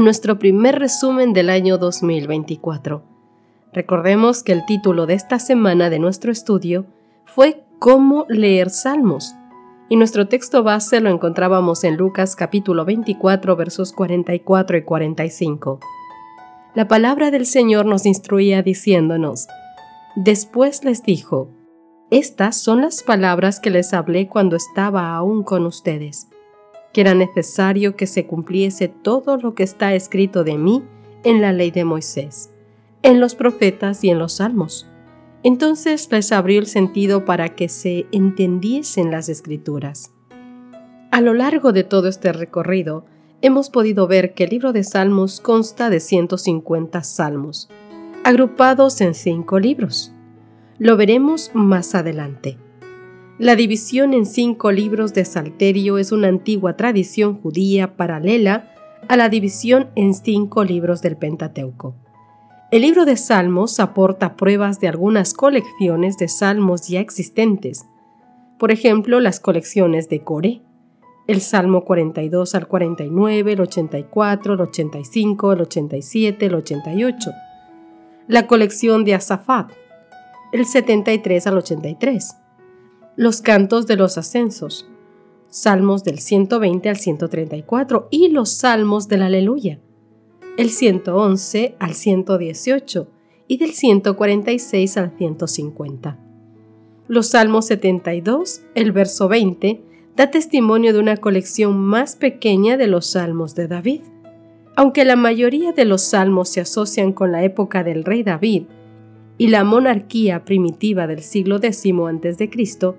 nuestro primer resumen del año 2024. Recordemos que el título de esta semana de nuestro estudio fue Cómo leer salmos y nuestro texto base lo encontrábamos en Lucas capítulo 24 versos 44 y 45. La palabra del Señor nos instruía diciéndonos, Después les dijo, estas son las palabras que les hablé cuando estaba aún con ustedes, que era necesario que se cumpliese todo lo que está escrito de mí en la ley de Moisés, en los profetas y en los salmos. Entonces les abrió el sentido para que se entendiesen las escrituras. A lo largo de todo este recorrido, hemos podido ver que el libro de Salmos consta de 150 salmos, agrupados en cinco libros. Lo veremos más adelante. La división en cinco libros de Salterio es una antigua tradición judía paralela a la división en cinco libros del Pentateuco. El libro de Salmos aporta pruebas de algunas colecciones de salmos ya existentes, por ejemplo, las colecciones de Coré, el Salmo 42 al 49, el 84, el 85, el 87, el 88, la colección de Asafat, el 73 al 83. Los cantos de los ascensos, salmos del 120 al 134 y los salmos del aleluya, el 111 al 118 y del 146 al 150. Los salmos 72, el verso 20, da testimonio de una colección más pequeña de los salmos de David. Aunque la mayoría de los salmos se asocian con la época del rey David, y la monarquía primitiva del siglo X a.C.,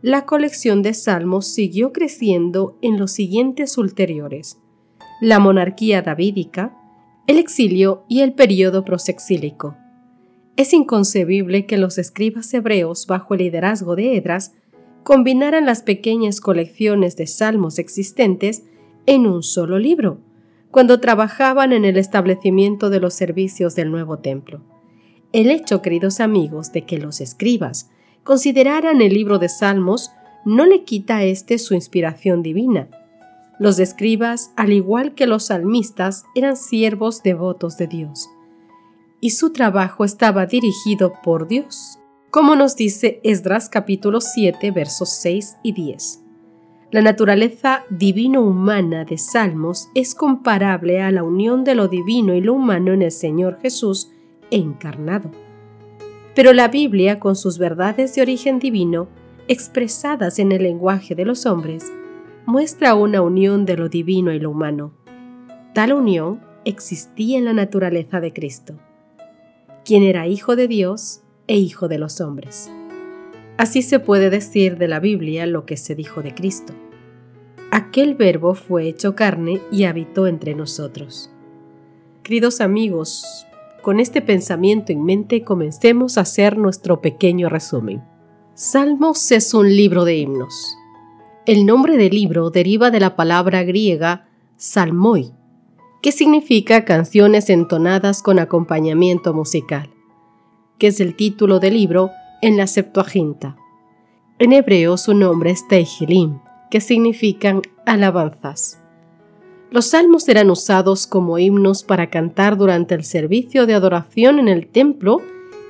la colección de salmos siguió creciendo en los siguientes ulteriores. La monarquía davídica, el exilio y el período prosexílico. Es inconcebible que los escribas hebreos, bajo el liderazgo de Edras, combinaran las pequeñas colecciones de salmos existentes en un solo libro, cuando trabajaban en el establecimiento de los servicios del nuevo templo. El hecho, queridos amigos, de que los escribas consideraran el libro de Salmos no le quita a éste su inspiración divina. Los escribas, al igual que los salmistas, eran siervos devotos de Dios, y su trabajo estaba dirigido por Dios, como nos dice Esdras capítulo 7 versos 6 y 10. La naturaleza divino-humana de Salmos es comparable a la unión de lo divino y lo humano en el Señor Jesús, encarnado. Pero la Biblia, con sus verdades de origen divino, expresadas en el lenguaje de los hombres, muestra una unión de lo divino y lo humano. Tal unión existía en la naturaleza de Cristo, quien era hijo de Dios e hijo de los hombres. Así se puede decir de la Biblia lo que se dijo de Cristo. Aquel verbo fue hecho carne y habitó entre nosotros. Queridos amigos, con este pensamiento en mente comencemos a hacer nuestro pequeño resumen. Salmos es un libro de himnos. El nombre del libro deriva de la palabra griega salmoi, que significa canciones entonadas con acompañamiento musical, que es el título del libro en la Septuaginta. En hebreo su nombre es Tehilim, que significan alabanzas. Los salmos eran usados como himnos para cantar durante el servicio de adoración en el templo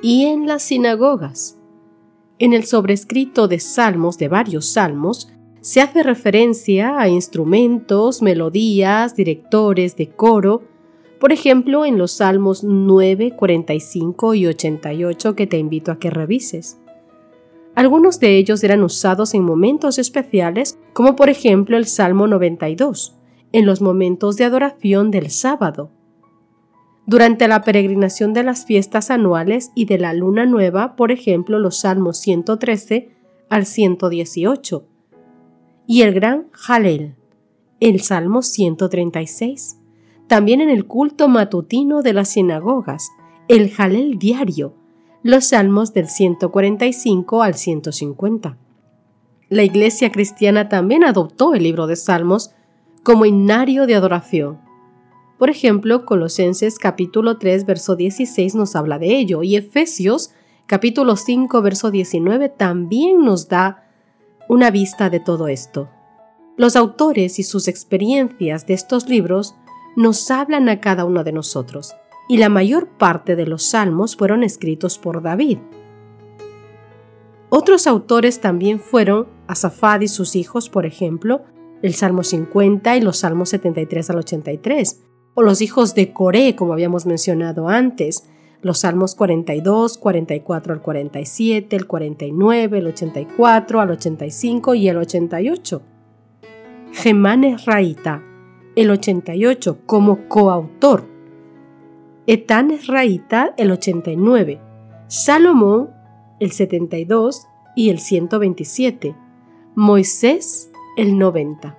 y en las sinagogas. En el sobrescrito de salmos de varios salmos se hace referencia a instrumentos, melodías, directores de coro, por ejemplo en los salmos 9, 45 y 88 que te invito a que revises. Algunos de ellos eran usados en momentos especiales, como por ejemplo el Salmo 92, en los momentos de adoración del sábado. Durante la peregrinación de las fiestas anuales y de la luna nueva, por ejemplo, los salmos 113 al 118. Y el gran Jalel, el salmo 136. también en el culto matutino de las sinagogas, el jalel diario, los salmos del 145 al 150. La iglesia cristiana también adoptó el libro de salmos como himnario de adoración. Por ejemplo, Colosenses capítulo 3 verso 16 nos habla de ello y Efesios capítulo 5 verso 19 también nos da una vista de todo esto. Los autores y sus experiencias de estos libros nos hablan a cada uno de nosotros, y la mayor parte de los salmos fueron escritos por David. Otros autores también fueron Asafad y sus hijos, por ejemplo, el Salmo 50 y los Salmos 73 al 83, o los hijos de Coré, como habíamos mencionado antes, los Salmos 42, 44 al 47, el 49, el 84 al 85 y el 88. Gemán Esraíta, el 88, como coautor. Etán Esraíta, el 89. Salomón, el 72 y el 127. Moisés, el 90.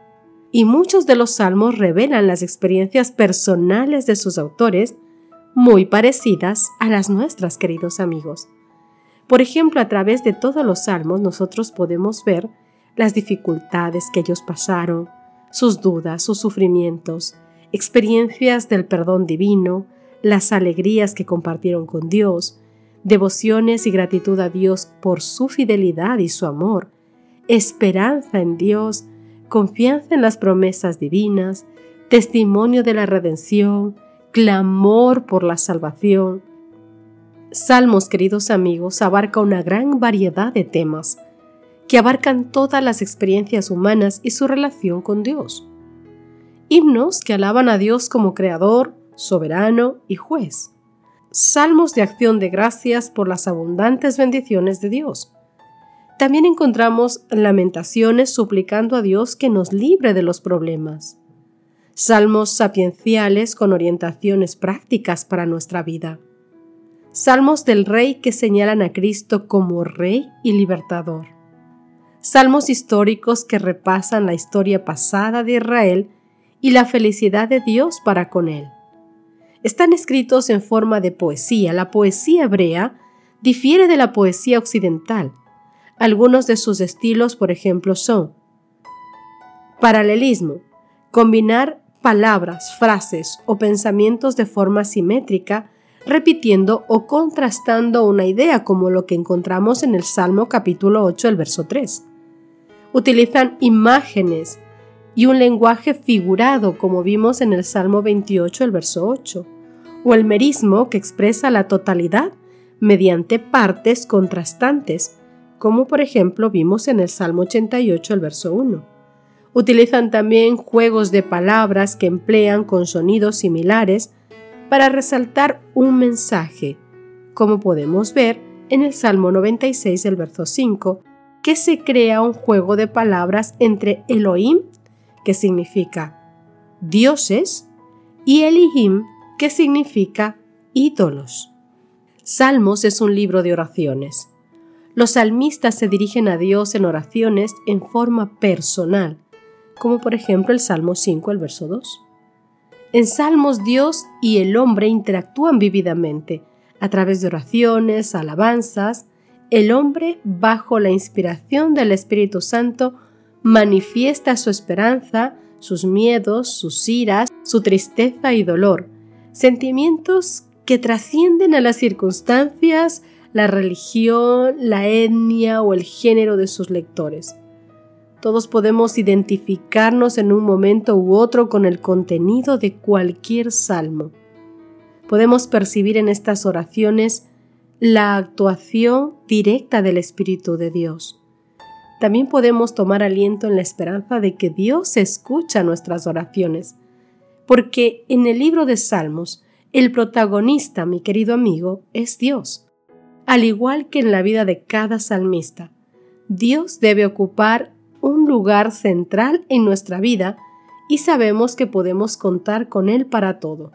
Y muchos de los salmos revelan las experiencias personales de sus autores, muy parecidas a las nuestras, queridos amigos. Por ejemplo, a través de todos los salmos nosotros podemos ver las dificultades que ellos pasaron, sus dudas, sus sufrimientos, experiencias del perdón divino, las alegrías que compartieron con Dios, devociones y gratitud a Dios por su fidelidad y su amor, esperanza en Dios, confianza en las promesas divinas, testimonio de la redención, clamor por la salvación. Salmos, queridos amigos, abarca una gran variedad de temas que abarcan todas las experiencias humanas y su relación con Dios. Himnos que alaban a Dios como Creador, soberano y juez. Salmos de acción de gracias por las abundantes bendiciones de Dios también encontramos lamentaciones suplicando a Dios que nos libre de los problemas. Salmos sapienciales con orientaciones prácticas para nuestra vida. Salmos del Rey que señalan a Cristo como Rey y Libertador. Salmos históricos que repasan la historia pasada de Israel y la felicidad de Dios para con él. Están escritos en forma de poesía. La poesía hebrea difiere de la poesía occidental algunos de sus estilos, por ejemplo, son paralelismo, combinar palabras, frases o pensamientos de forma simétrica, repitiendo o contrastando una idea como lo que encontramos en el Salmo capítulo 8, el verso 3. Utilizan imágenes y un lenguaje figurado como vimos en el Salmo 28, el verso 8, o el merismo que expresa la totalidad mediante partes contrastantes, como por ejemplo vimos en el Salmo 88, el verso 1. Utilizan también juegos de palabras que emplean con sonidos similares para resaltar un mensaje, como podemos ver en el Salmo 96, el verso 5, que se crea un juego de palabras entre Elohim, que significa dioses, y Elihim, que significa ídolos. Salmos es un libro de oraciones. Los salmistas se dirigen a Dios en oraciones en forma personal, como por ejemplo el Salmo 5, el verso 2. En Salmos Dios y el hombre interactúan vividamente a través de oraciones, alabanzas. El hombre, bajo la inspiración del Espíritu Santo, manifiesta su esperanza, sus miedos, sus iras, su tristeza y dolor, sentimientos que trascienden a las circunstancias, la religión, la etnia o el género de sus lectores. Todos podemos identificarnos en un momento u otro con el contenido de cualquier salmo. Podemos percibir en estas oraciones la actuación directa del Espíritu de Dios. También podemos tomar aliento en la esperanza de que Dios escucha nuestras oraciones, porque en el libro de Salmos el protagonista, mi querido amigo, es Dios al igual que en la vida de cada salmista. Dios debe ocupar un lugar central en nuestra vida y sabemos que podemos contar con Él para todo.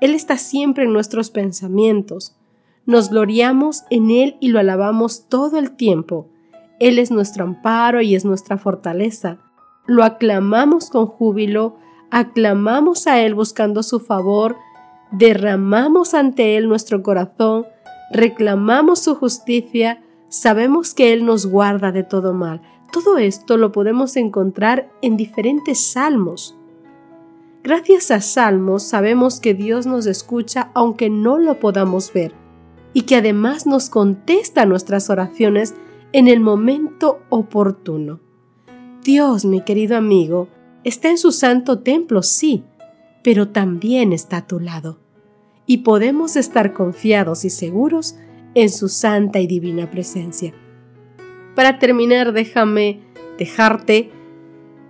Él está siempre en nuestros pensamientos. Nos gloriamos en Él y lo alabamos todo el tiempo. Él es nuestro amparo y es nuestra fortaleza. Lo aclamamos con júbilo aclamamos a Él buscando su favor, derramamos ante Él nuestro corazón, reclamamos su justicia, sabemos que Él nos guarda de todo mal. Todo esto lo podemos encontrar en diferentes salmos. Gracias a salmos sabemos que Dios nos escucha aunque no lo podamos ver y que además nos contesta nuestras oraciones en el momento oportuno. Dios, mi querido amigo, está en su santo templo, sí, pero también está a tu lado. Y podemos estar confiados y seguros en su santa y divina presencia. Para terminar, déjame dejarte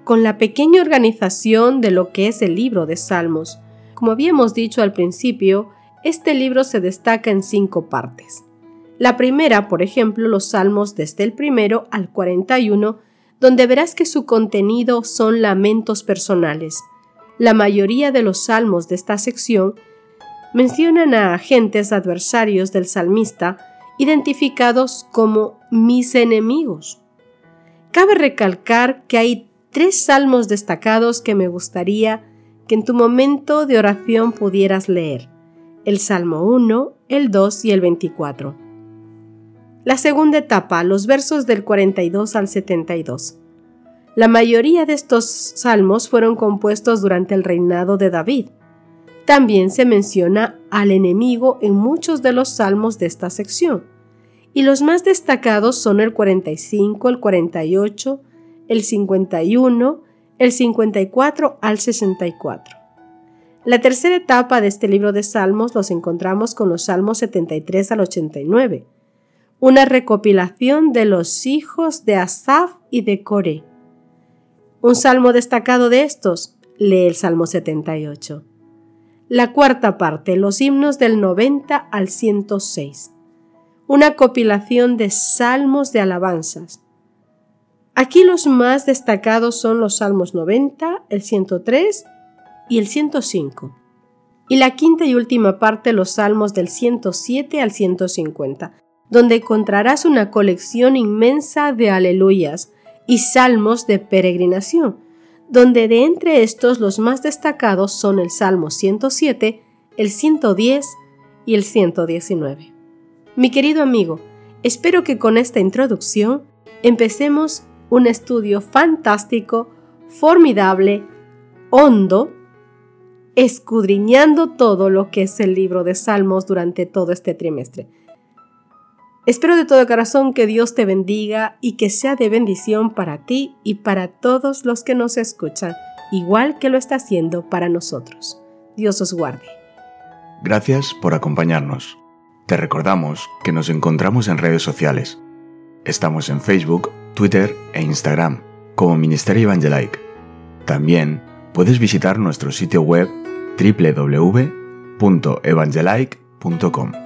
con la pequeña organización de lo que es el libro de Salmos. Como habíamos dicho al principio, este libro se destaca en cinco partes. La primera, por ejemplo, los salmos desde el primero al 41, donde verás que su contenido son lamentos personales. La mayoría de los salmos de esta sección mencionan a agentes adversarios del salmista identificados como mis enemigos. Cabe recalcar que hay tres salmos destacados que me gustaría que en tu momento de oración pudieras leer el Salmo 1, el 2 y el 24. La segunda etapa, los versos del 42 al 72. La mayoría de estos salmos fueron compuestos durante el reinado de David. También se menciona al enemigo en muchos de los salmos de esta sección, y los más destacados son el 45, el 48, el 51, el 54 al 64. La tercera etapa de este libro de Salmos los encontramos con los Salmos 73 al 89, una recopilación de los hijos de Asaf y de Core. Un salmo destacado de estos, lee el Salmo 78. La cuarta parte, los himnos del 90 al 106. Una compilación de salmos de alabanzas. Aquí los más destacados son los salmos 90, el 103 y el 105. Y la quinta y última parte, los salmos del 107 al 150, donde encontrarás una colección inmensa de aleluyas y salmos de peregrinación, donde de entre estos los más destacados son el Salmo 107, el 110 y el 119. Mi querido amigo, espero que con esta introducción empecemos un estudio fantástico, formidable, hondo, escudriñando todo lo que es el libro de Salmos durante todo este trimestre. Espero de todo corazón que Dios te bendiga y que sea de bendición para ti y para todos los que nos escuchan, igual que lo está haciendo para nosotros. Dios os guarde. Gracias por acompañarnos. Te recordamos que nos encontramos en redes sociales. Estamos en Facebook, Twitter e Instagram como Ministerio Evangelike. También puedes visitar nuestro sitio web www.evangelike.com.